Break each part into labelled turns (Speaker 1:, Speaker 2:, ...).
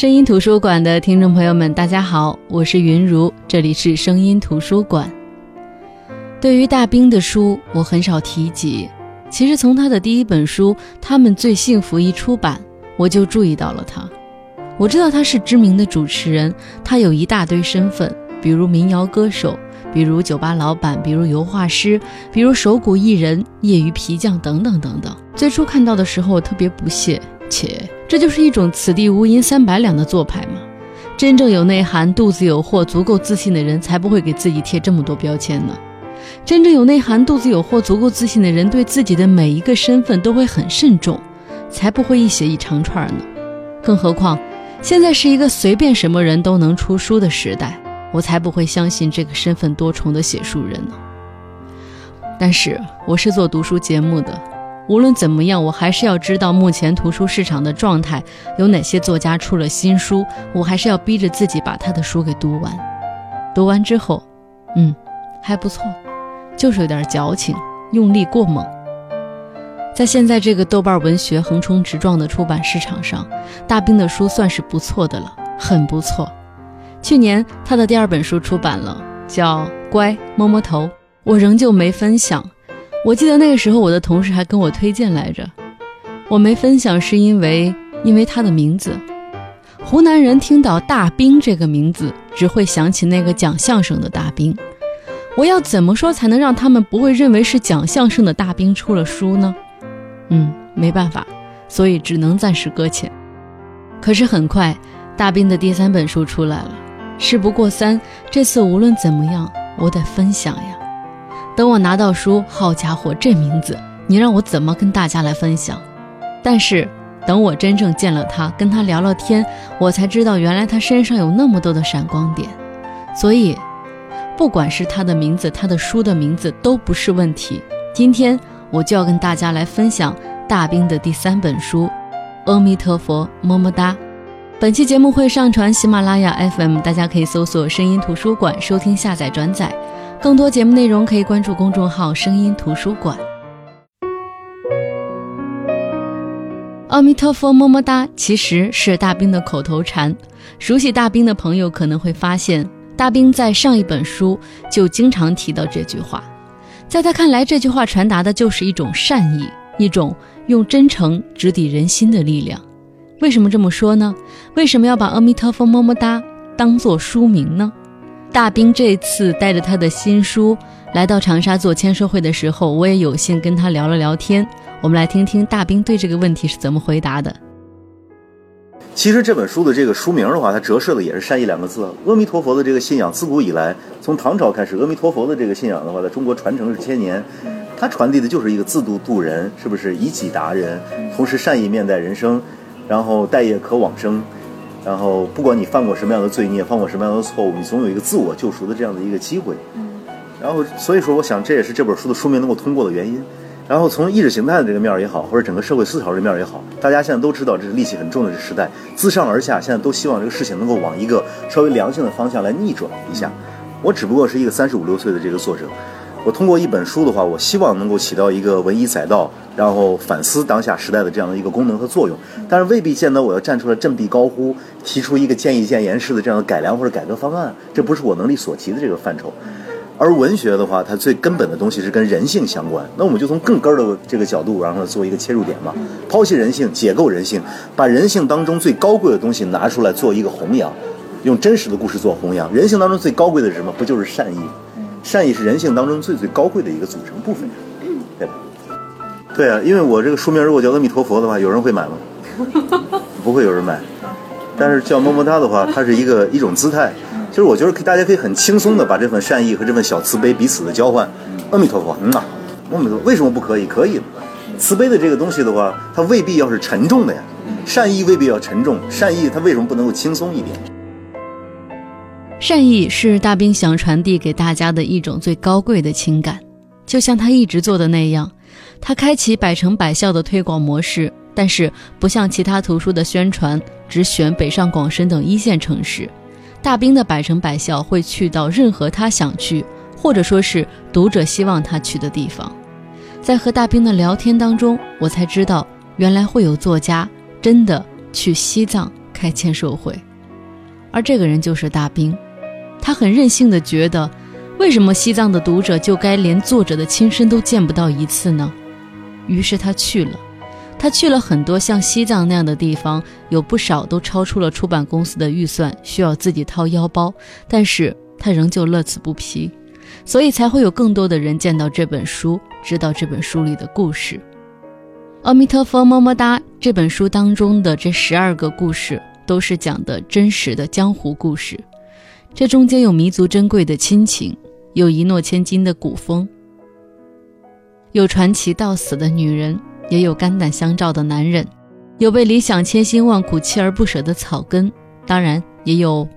Speaker 1: 声音图书馆的听众朋友们，大家好，我是云如，这里是声音图书馆。对于大兵的书，我很少提及。其实从他的第一本书《他们最幸福》一出版，我就注意到了他。我知道他是知名的主持人，他有一大堆身份，比如民谣歌手，比如酒吧老板，比如油画师，比如手鼓艺人、业余皮匠等等等等。最初看到的时候，我特别不屑，且这就是一种“此地无银三百两”的做派吗？真正有内涵、肚子有货、足够自信的人，才不会给自己贴这么多标签呢。真正有内涵、肚子有货、足够自信的人，对自己的每一个身份都会很慎重，才不会一写一长串呢。更何况，现在是一个随便什么人都能出书的时代，我才不会相信这个身份多重的写书人呢。但是，我是做读书节目的，无论怎么样，我还是要知道目前图书市场的状态，有哪些作家出了新书，我还是要逼着自己把他的书给读完。读完之后，嗯，还不错。就是有点矫情，用力过猛。在现在这个豆瓣文学横冲直撞的出版市场上，大兵的书算是不错的了，很不错。去年他的第二本书出版了，叫《乖摸摸头》，我仍旧没分享。我记得那个时候，我的同事还跟我推荐来着。我没分享是因为，因为他的名字。湖南人听到大兵这个名字，只会想起那个讲相声的大兵。我要怎么说才能让他们不会认为是讲相声的大兵出了书呢？嗯，没办法，所以只能暂时搁浅。可是很快，大兵的第三本书出来了。事不过三，这次无论怎么样，我得分享呀。等我拿到书，好家伙，这名字，你让我怎么跟大家来分享？但是等我真正见了他，跟他聊聊天，我才知道原来他身上有那么多的闪光点。所以。不管是他的名字，他的书的名字都不是问题。今天我就要跟大家来分享大兵的第三本书《阿弥陀佛么么哒》。本期节目会上传喜马拉雅 FM，大家可以搜索“声音图书馆”收听、下载、转载。更多节目内容可以关注公众号“声音图书馆”。阿弥陀佛么么哒其实是大兵的口头禅，熟悉大兵的朋友可能会发现。大兵在上一本书就经常提到这句话，在他看来，这句话传达的就是一种善意，一种用真诚直抵人心的力量。为什么这么说呢？为什么要把阿弥陀佛么么哒当做书名呢？大兵这次带着他的新书来到长沙做签售会的时候，我也有幸跟他聊了聊天。我们来听听大兵对这个问题是怎么回答的。
Speaker 2: 其实这本书的这个书名的话，它折射的也是“善意”两个字。阿弥陀佛的这个信仰，自古以来，从唐朝开始，阿弥陀佛的这个信仰的话，在中国传承是千年。它传递的就是一个自度度人，是不是以己达人，同时善意面待人生，然后待业可往生，然后不管你犯过什么样的罪孽，犯过什么样的错误，你总有一个自我救赎的这样的一个机会。然后所以说，我想这也是这本书的书名能够通过的原因。然后从意识形态的这个面儿也好，或者整个社会思潮这面儿也好，大家现在都知道这是戾气很重的这时代，自上而下现在都希望这个事情能够往一个稍微良性的方向来逆转一下。我只不过是一个三十五六岁的这个作者，我通过一本书的话，我希望能够起到一个文以载道，然后反思当下时代的这样的一个功能和作用。但是未必见得我要站出来振臂高呼，提出一个见异见言式的这样的改良或者改革方案，这不是我能力所及的这个范畴。而文学的话，它最根本的东西是跟人性相关。那我们就从更根儿的这个角度，然后做一个切入点嘛，剖析人性，解构人性，把人性当中最高贵的东西拿出来做一个弘扬，用真实的故事做弘扬。人性当中最高贵的是什么？不就是善意？善意是人性当中最最高贵的一个组成部分，对吧？对啊，因为我这个书名如果叫阿弥陀佛的话，有人会买吗？不会有人买。但是叫么么哒的话，它是一个一种姿态。其实我觉得大家可以很轻松的把这份善意和这份小慈悲彼此的交换。阿弥陀佛，嗯呐，阿弥陀佛，为什么不可以？可以。慈悲的这个东西的话，它未必要是沉重的呀。善意未必要沉重，善意它为什么不能够轻松一点？
Speaker 1: 善意是大兵想传递给大家的一种最高贵的情感，就像他一直做的那样，他开启百城百校的推广模式，但是不像其他图书的宣传，只选北上广深等一线城市。大兵的百城百校会去到任何他想去，或者说是读者希望他去的地方。在和大兵的聊天当中，我才知道，原来会有作家真的去西藏开签售会。而这个人就是大兵，他很任性的觉得，为什么西藏的读者就该连作者的亲身都见不到一次呢？于是他去了，他去了很多像西藏那样的地方，有不少都超出了出版公司的预算，需要自己掏腰包，但是他仍旧乐此不疲，所以才会有更多的人见到这本书，知道这本书里的故事。阿弥陀佛，么么哒！这本书当中的这十二个故事。都是讲的真实的江湖故事，这中间有弥足珍贵的亲情，有一诺千金的古风，有传奇到死的女人，也有肝胆相照的男人，有为理想千辛万苦锲而不舍的草根，当然也有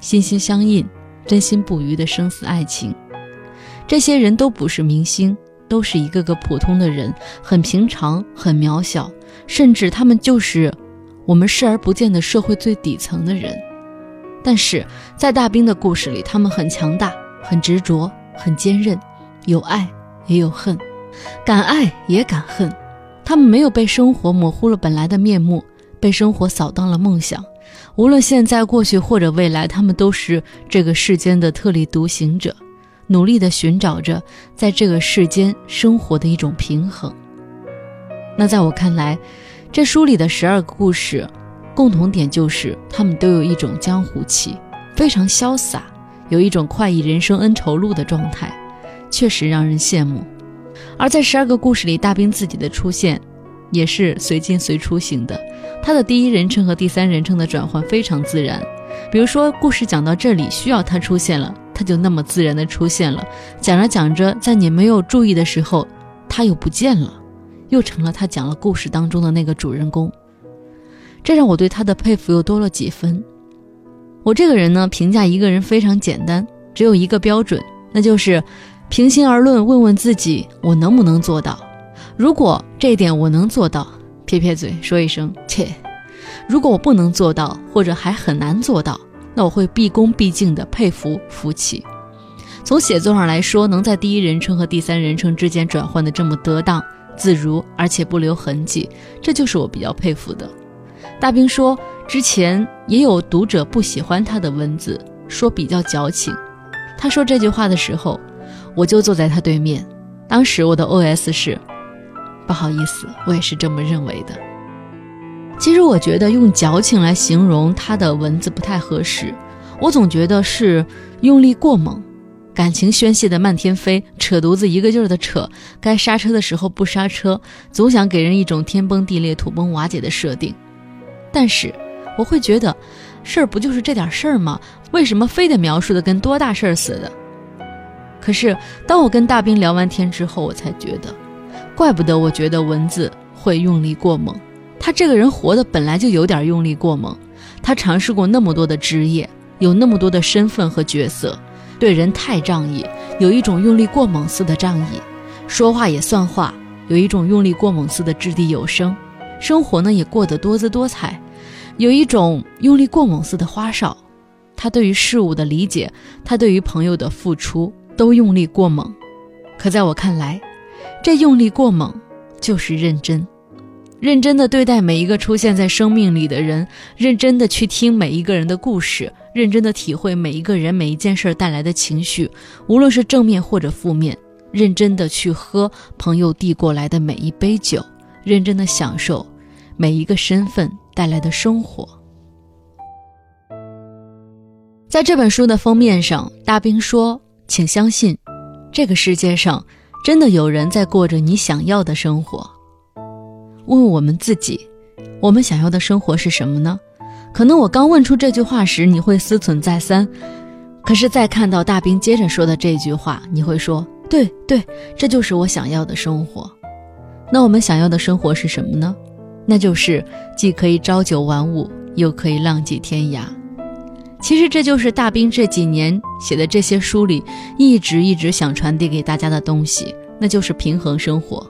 Speaker 1: 心心相印、真心不渝的生死爱情。这些人都不是明星，都是一个个普通的人，很平常，很渺小，甚至他们就是。我们视而不见的社会最底层的人，但是在大兵的故事里，他们很强大，很执着，很坚韧，有爱也有恨，敢爱也敢恨。他们没有被生活模糊了本来的面目，被生活扫荡了梦想。无论现在、过去或者未来，他们都是这个世间的特立独行者，努力地寻找着在这个世间生活的一种平衡。那在我看来，这书里的十二个故事，共同点就是他们都有一种江湖气，非常潇洒，有一种快意人生恩仇录的状态，确实让人羡慕。而在十二个故事里，大兵自己的出现也是随进随出型的，他的第一人称和第三人称的转换非常自然。比如说，故事讲到这里需要他出现了，他就那么自然的出现了。讲着讲着，在你没有注意的时候，他又不见了。又成了他讲了故事当中的那个主人公，这让我对他的佩服又多了几分。我这个人呢，评价一个人非常简单，只有一个标准，那就是平心而论，问问自己我能不能做到。如果这一点我能做到，撇撇嘴说一声切；如果我不能做到，或者还很难做到，那我会毕恭毕敬的佩服服气。从写作上来说，能在第一人称和第三人称之间转换的这么得当。自如，而且不留痕迹，这就是我比较佩服的。大兵说，之前也有读者不喜欢他的文字，说比较矫情。他说这句话的时候，我就坐在他对面。当时我的 OS 是：不好意思，我也是这么认为的。其实我觉得用矫情来形容他的文字不太合适，我总觉得是用力过猛。感情宣泄的漫天飞，扯犊子一个劲儿的扯，该刹车的时候不刹车，总想给人一种天崩地裂、土崩瓦解的设定。但是我会觉得，事儿不就是这点事儿吗？为什么非得描述的跟多大事儿似的？可是当我跟大兵聊完天之后，我才觉得，怪不得我觉得文字会用力过猛。他这个人活的本来就有点用力过猛，他尝试过那么多的职业，有那么多的身份和角色。对人太仗义，有一种用力过猛似的仗义；说话也算话，有一种用力过猛似的掷地有声；生活呢也过得多姿多彩，有一种用力过猛似的花哨。他对于事物的理解，他对于朋友的付出，都用力过猛。可在我看来，这用力过猛就是认真。认真的对待每一个出现在生命里的人，认真的去听每一个人的故事，认真的体会每一个人每一件事带来的情绪，无论是正面或者负面，认真的去喝朋友递过来的每一杯酒，认真的享受每一个身份带来的生活。在这本书的封面上，大兵说：“请相信，这个世界上真的有人在过着你想要的生活。”问我们自己，我们想要的生活是什么呢？可能我刚问出这句话时，你会思忖再三；可是再看到大兵接着说的这句话，你会说：“对对，这就是我想要的生活。”那我们想要的生活是什么呢？那就是既可以朝九晚五，又可以浪迹天涯。其实这就是大兵这几年写的这些书里一直一直想传递给大家的东西，那就是平衡生活。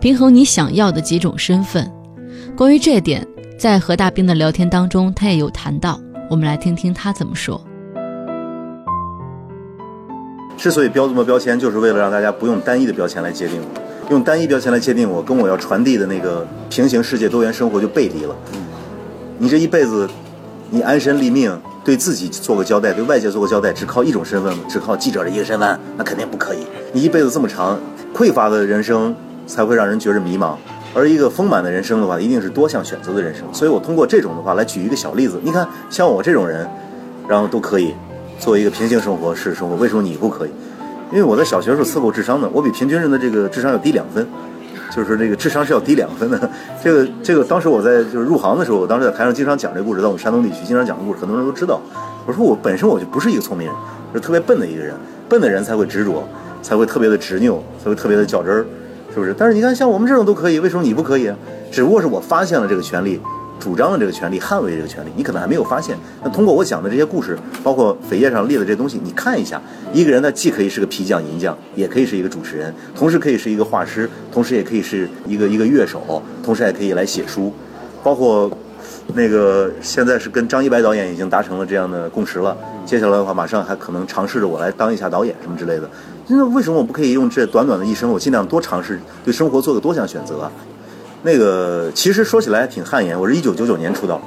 Speaker 1: 平衡你想要的几种身份，关于这点，在和大兵的聊天当中，他也有谈到。我们来听听他怎么说。
Speaker 2: 之所以标这么标签，就是为了让大家不用单一的标签来界定我，用单一标签来界定我，跟我要传递的那个平行世界多元生活就背离了。你这一辈子你安身立命，对自己做个交代，对外界做个交代，只靠一种身份，只靠记者的一个身份，那肯定不可以。你一辈子这么长，匮乏的人生才会让人觉着迷茫，而一个丰满的人生的话，一定是多项选择的人生。所以我通过这种的话来举一个小例子，你看像我这种人，然后都可以做一个平行生活式生活，为什么你不可以？因为我在小学时候测过智商的，我比平均人的这个智商要低两分。就是说，这个智商是要低两分的。这个，这个，当时我在就是入行的时候，我当时在台上经常讲这个故事，在我们山东地区经常讲故事，很多人都知道。我说我本身我就不是一个聪明人，是特别笨的一个人。笨的人才会执着，才会特别的执拗，才会特别的较真儿，是不是？但是你看，像我们这种都可以，为什么你不可以？只不过是我发现了这个权利。主张的这个权利，捍卫这个权利，你可能还没有发现。那通过我讲的这些故事，包括扉页上列的这些东西，你看一下，一个人他既可以是个皮匠、银匠，也可以是一个主持人，同时可以是一个画师，同时也可以是一个一个乐手，同时还可以来写书。包括那个现在是跟张一白导演已经达成了这样的共识了，接下来的话马上还可能尝试着我来当一下导演什么之类的。那为什么我不可以用这短短的一生，我尽量多尝试，对生活做个多项选择？那个其实说起来挺汗颜，我是一九九九年出道，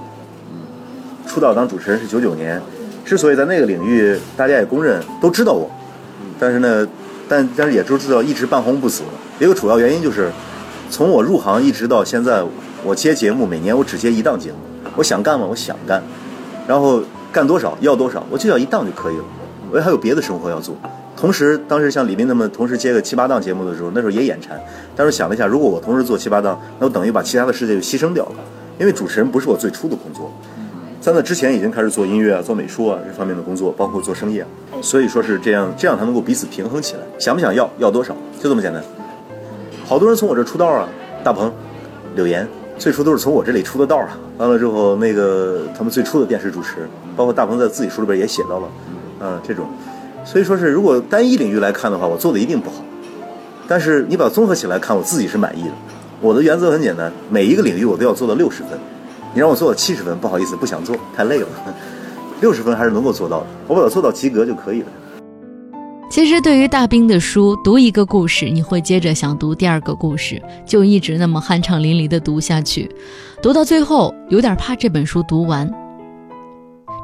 Speaker 2: 出道当主持人是九九年，之所以在那个领域大家也公认都知道我，但是呢，但但是也都知道一直半红不紫。一个主要原因就是，从我入行一直到现在，我接节目每年我只接一档节目，我想干吗？我想干，然后干多少要多少，我就要一档就可以了，我还有别的生活要做。同时，当时像李斌他们同时接个七八档节目的时候，那时候也眼馋。当时想了一下，如果我同时做七八档，那我等于把其他的世界就牺牲掉了。因为主持人不是我最初的工作，在那之前已经开始做音乐啊、做美术啊这方面的工作，包括做生意啊。所以说是这样，这样才能够彼此平衡起来。想不想要，要多少，就这么简单。好多人从我这出道啊，大鹏、柳岩，最初都是从我这里出的道啊。完了之后，那个他们最初的电视主持，包括大鹏在自己书里边也写到了，嗯，这种。所以说是，如果单一领域来看的话，我做的一定不好。但是你把它综合起来看，我自己是满意的。我的原则很简单，每一个领域我都要做到六十分。你让我做到七十分，不好意思，不想做，太累了。六十分还是能够做到的，我把它做到及格就可以了。
Speaker 1: 其实对于大兵的书，读一个故事，你会接着想读第二个故事，就一直那么酣畅淋漓地读下去，读到最后有点怕这本书读完。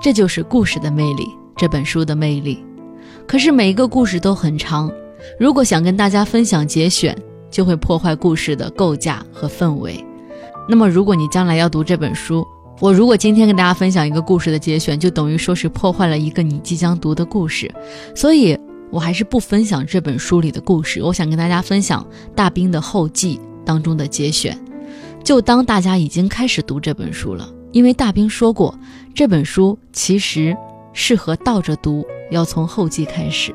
Speaker 1: 这就是故事的魅力，这本书的魅力。可是每一个故事都很长，如果想跟大家分享节选，就会破坏故事的构架和氛围。那么，如果你将来要读这本书，我如果今天跟大家分享一个故事的节选，就等于说是破坏了一个你即将读的故事。所以我还是不分享这本书里的故事。我想跟大家分享大兵的后记当中的节选，就当大家已经开始读这本书了。因为大兵说过，这本书其实适合倒着读。要从后记开始。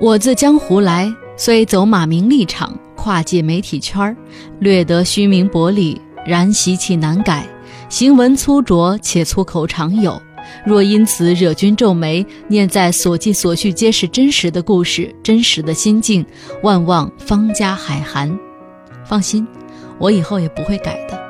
Speaker 1: 我自江湖来，虽走马名利场，跨界媒体圈儿，略得虚名薄利，然习气难改，行文粗拙，且粗口常有。若因此惹君皱眉，念在所记所叙皆是真实的故事，真实的心境，万望方家海涵。放心，我以后也不会改的。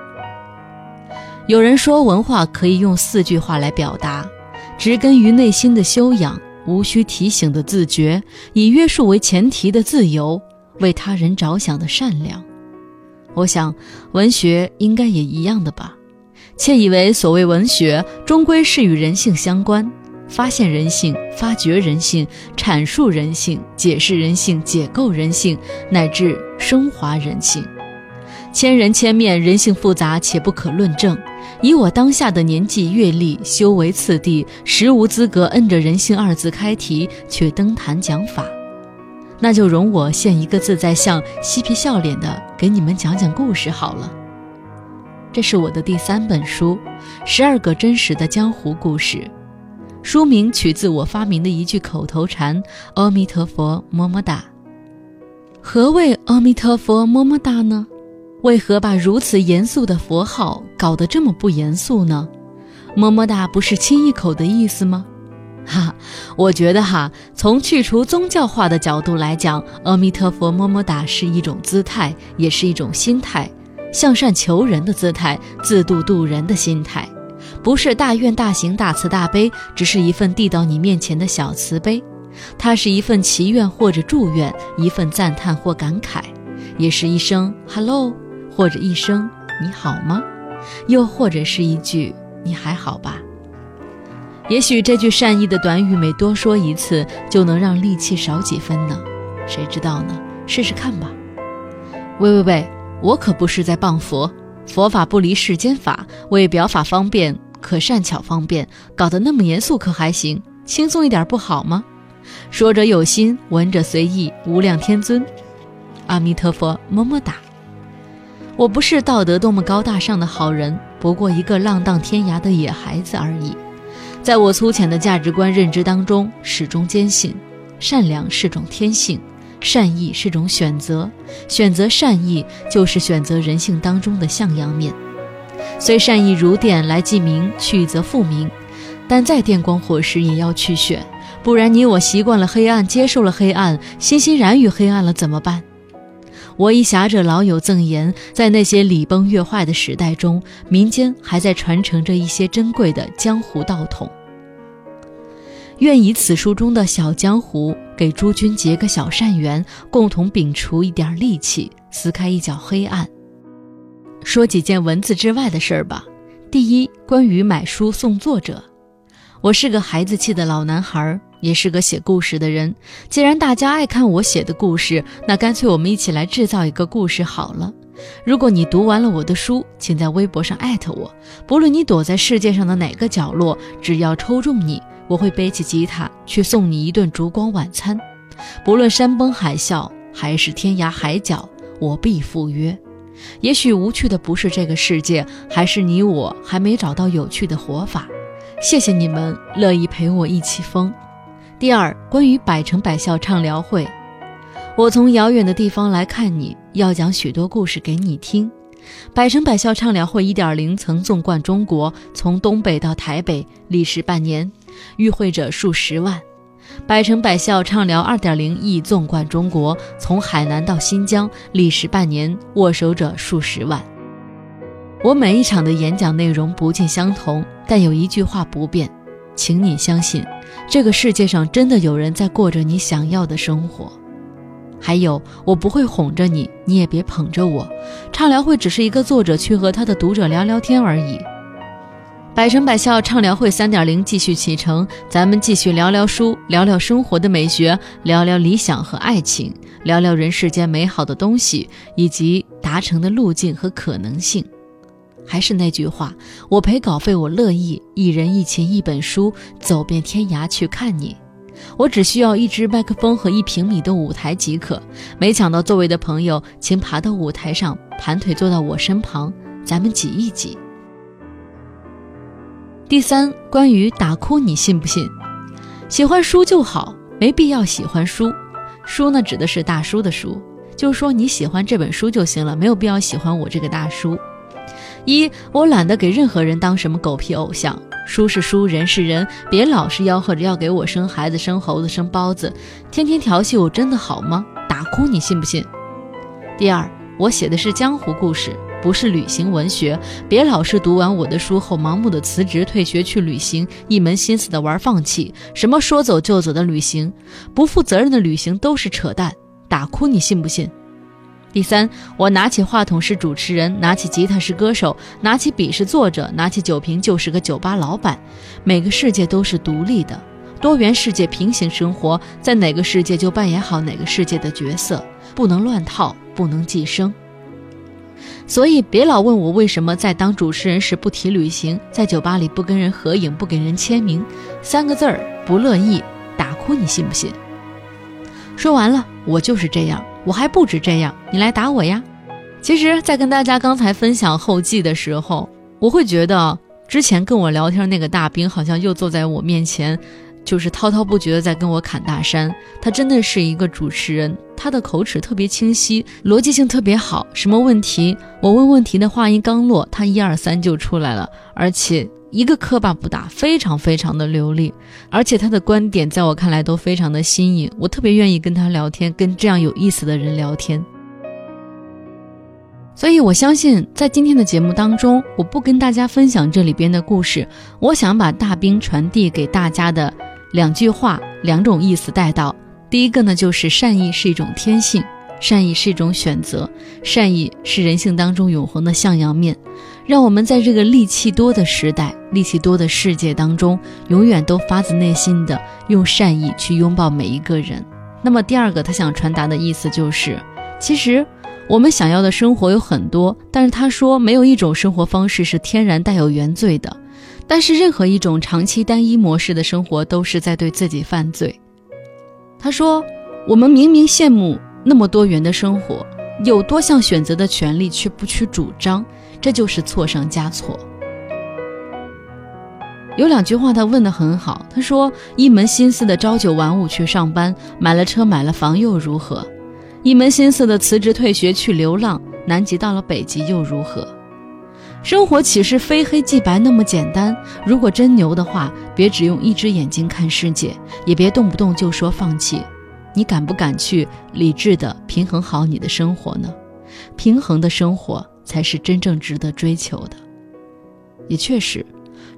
Speaker 1: 有人说，文化可以用四句话来表达。植根于内心的修养，无需提醒的自觉，以约束为前提的自由，为他人着想的善良。我想，文学应该也一样的吧。窃以为所谓文学，终归是与人性相关，发现人性，发掘人性，阐述人性，解释人性，解构人性，乃至升华人性。千人千面，人性复杂且不可论证。以我当下的年纪阅历，修为次第，实无资格摁着“人性”二字开题，却登坛讲法。那就容我现一个自在相，嬉皮笑脸的给你们讲讲故事好了。这是我的第三本书，《十二个真实的江湖故事》。书名取自我发明的一句口头禅：“阿弥陀佛，么么哒。”何谓阿弥陀佛，么么哒呢？为何把如此严肃的佛号搞得这么不严肃呢？么么哒不是亲一口的意思吗？哈，我觉得哈，从去除宗教化的角度来讲，阿弥陀佛么么哒是一种姿态，也是一种心态，向善求人的姿态，自度度人的心态，不是大愿大行大慈大悲，只是一份递到你面前的小慈悲，它是一份祈愿或者祝愿，一份赞叹或感慨，也是一声 hello。或者一声“你好吗”，又或者是一句“你还好吧”。也许这句善意的短语，每多说一次，就能让戾气少几分呢？谁知道呢？试试看吧。喂喂喂，我可不是在谤佛，佛法不离世间法，为表法方便，可善巧方便，搞得那么严肃可还行？轻松一点不好吗？说者有心，闻者随意，无量天尊，阿弥陀佛，么么哒。我不是道德多么高大上的好人，不过一个浪荡天涯的野孩子而已。在我粗浅的价值观认知当中，始终坚信，善良是种天性，善意是种选择，选择善意就是选择人性当中的向阳面。虽善意如电来即明，去则复明，但再电光火石也要去选，不然你我习惯了黑暗，接受了黑暗，欣欣然于黑暗了怎么办？我一侠者老友赠言，在那些礼崩乐坏的时代中，民间还在传承着一些珍贵的江湖道统。愿以此书中的小江湖，给诸君结个小善缘，共同摒除一点戾气，撕开一角黑暗。说几件文字之外的事儿吧。第一，关于买书送作者，我是个孩子气的老男孩。也是个写故事的人。既然大家爱看我写的故事，那干脆我们一起来制造一个故事好了。如果你读完了我的书，请在微博上艾特我。不论你躲在世界上的哪个角落，只要抽中你，我会背起吉他去送你一顿烛光晚餐。不论山崩海啸还是天涯海角，我必赴约。也许无趣的不是这个世界，还是你我还没找到有趣的活法。谢谢你们乐意陪我一起疯。第二，关于百城百校畅聊会，我从遥远的地方来看你，要讲许多故事给你听。百城百校畅聊会一点零曾纵贯中国，从东北到台北，历时半年，与会者数十万。百城百校畅聊二点零亦纵贯中国，从海南到新疆，历时半年，握手者数十万。我每一场的演讲内容不尽相同，但有一句话不变。请你相信，这个世界上真的有人在过着你想要的生活。还有，我不会哄着你，你也别捧着我。畅聊会只是一个作者去和他的读者聊聊天而已。百城百校畅聊会三点零继续启程，咱们继续聊聊书，聊聊生活的美学，聊聊理想和爱情，聊聊人世间美好的东西以及达成的路径和可能性。还是那句话，我赔稿费，我乐意。一人一琴，一本书，走遍天涯去看你。我只需要一支麦克风和一平米的舞台即可。没抢到座位的朋友，请爬到舞台上，盘腿坐到我身旁，咱们挤一挤。第三，关于打哭，你信不信？喜欢书就好，没必要喜欢书。书呢，指的是大叔的书，就是说你喜欢这本书就行了，没有必要喜欢我这个大叔。一，我懒得给任何人当什么狗屁偶像，书是书，人是人，别老是吆喝着要给我生孩子、生猴子、生包子，天天调戏我，真的好吗？打哭你信不信？第二，我写的是江湖故事，不是旅行文学，别老是读完我的书后盲目的辞职退学去旅行，一门心思的玩放弃，什么说走就走的旅行，不负责任的旅行都是扯淡，打哭你信不信？第三，我拿起话筒是主持人，拿起吉他是歌手，拿起笔是作者，拿起酒瓶就是个酒吧老板。每个世界都是独立的，多元世界平行生活，在哪个世界就扮演好哪个世界的角色，不能乱套，不能寄生。所以别老问我为什么在当主持人时不提旅行，在酒吧里不跟人合影，不给人签名，三个字儿不乐意，打哭你信不信？说完了，我就是这样。我还不止这样，你来打我呀！其实，在跟大家刚才分享后记的时候，我会觉得之前跟我聊天那个大兵好像又坐在我面前，就是滔滔不绝的在跟我侃大山。他真的是一个主持人，他的口齿特别清晰，逻辑性特别好。什么问题，我问问题的话音刚落，他一二三就出来了，而且。一个磕巴不打，非常非常的流利，而且他的观点在我看来都非常的新颖，我特别愿意跟他聊天，跟这样有意思的人聊天。所以我相信，在今天的节目当中，我不跟大家分享这里边的故事，我想把大兵传递给大家的两句话，两种意思带到。第一个呢，就是善意是一种天性，善意是一种选择，善意是人性当中永恒的向阳面，让我们在这个戾气多的时代、戾气多的世界当中，永远都发自内心的用善意去拥抱每一个人。那么第二个，他想传达的意思就是，其实我们想要的生活有很多，但是他说没有一种生活方式是天然带有原罪的，但是任何一种长期单一模式的生活都是在对自己犯罪。他说，我们明明羡慕那么多元的生活，有多项选择的权利，却不去主张，这就是错上加错。有两句话他问的很好，他说：“一门心思的朝九晚五去上班，买了车买了房又如何？一门心思的辞职退学去流浪，南极到了北极又如何？生活岂是非黑即白那么简单？如果真牛的话，别只用一只眼睛看世界，也别动不动就说放弃。你敢不敢去理智的平衡好你的生活呢？平衡的生活才是真正值得追求的。也确实。”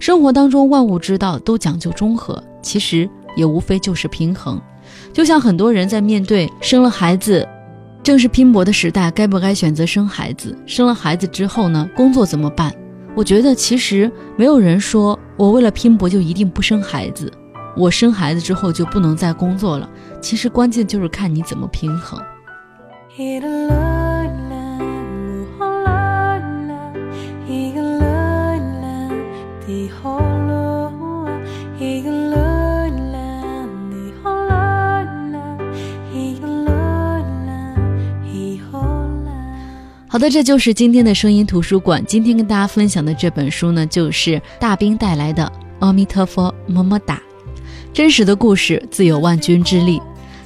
Speaker 1: 生活当中万物之道都讲究中和，其实也无非就是平衡。就像很多人在面对生了孩子，正是拼搏的时代，该不该选择生孩子？生了孩子之后呢，工作怎么办？我觉得其实没有人说我为了拼搏就一定不生孩子，我生孩子之后就不能再工作了。其实关键就是看你怎么平衡。好的，这就是今天的声音图书馆。今天跟大家分享的这本书呢，就是大兵带来的《阿弥陀佛，么么哒》。真实的故事自有万钧之力。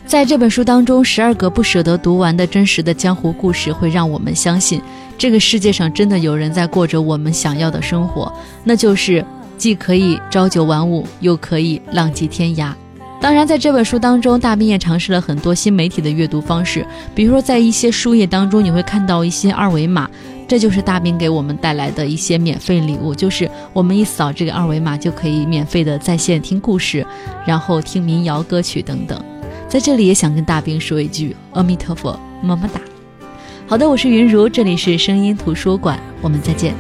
Speaker 1: 在这本书当中，十二个不舍得读完的真实的江湖故事，会让我们相信，这个世界上真的有人在过着我们想要的生活，那就是既可以朝九晚五，又可以浪迹天涯。当然，在这本书当中，大兵也尝试了很多新媒体的阅读方式，比如说在一些书页当中，你会看到一些二维码，这就是大兵给我们带来的一些免费礼物，就是我们一扫这个二维码就可以免费的在线听故事，然后听民谣歌曲等等。在这里也想跟大兵说一句阿弥陀佛，么么哒。好的，我是云如，这里是声音图书馆，我们再见。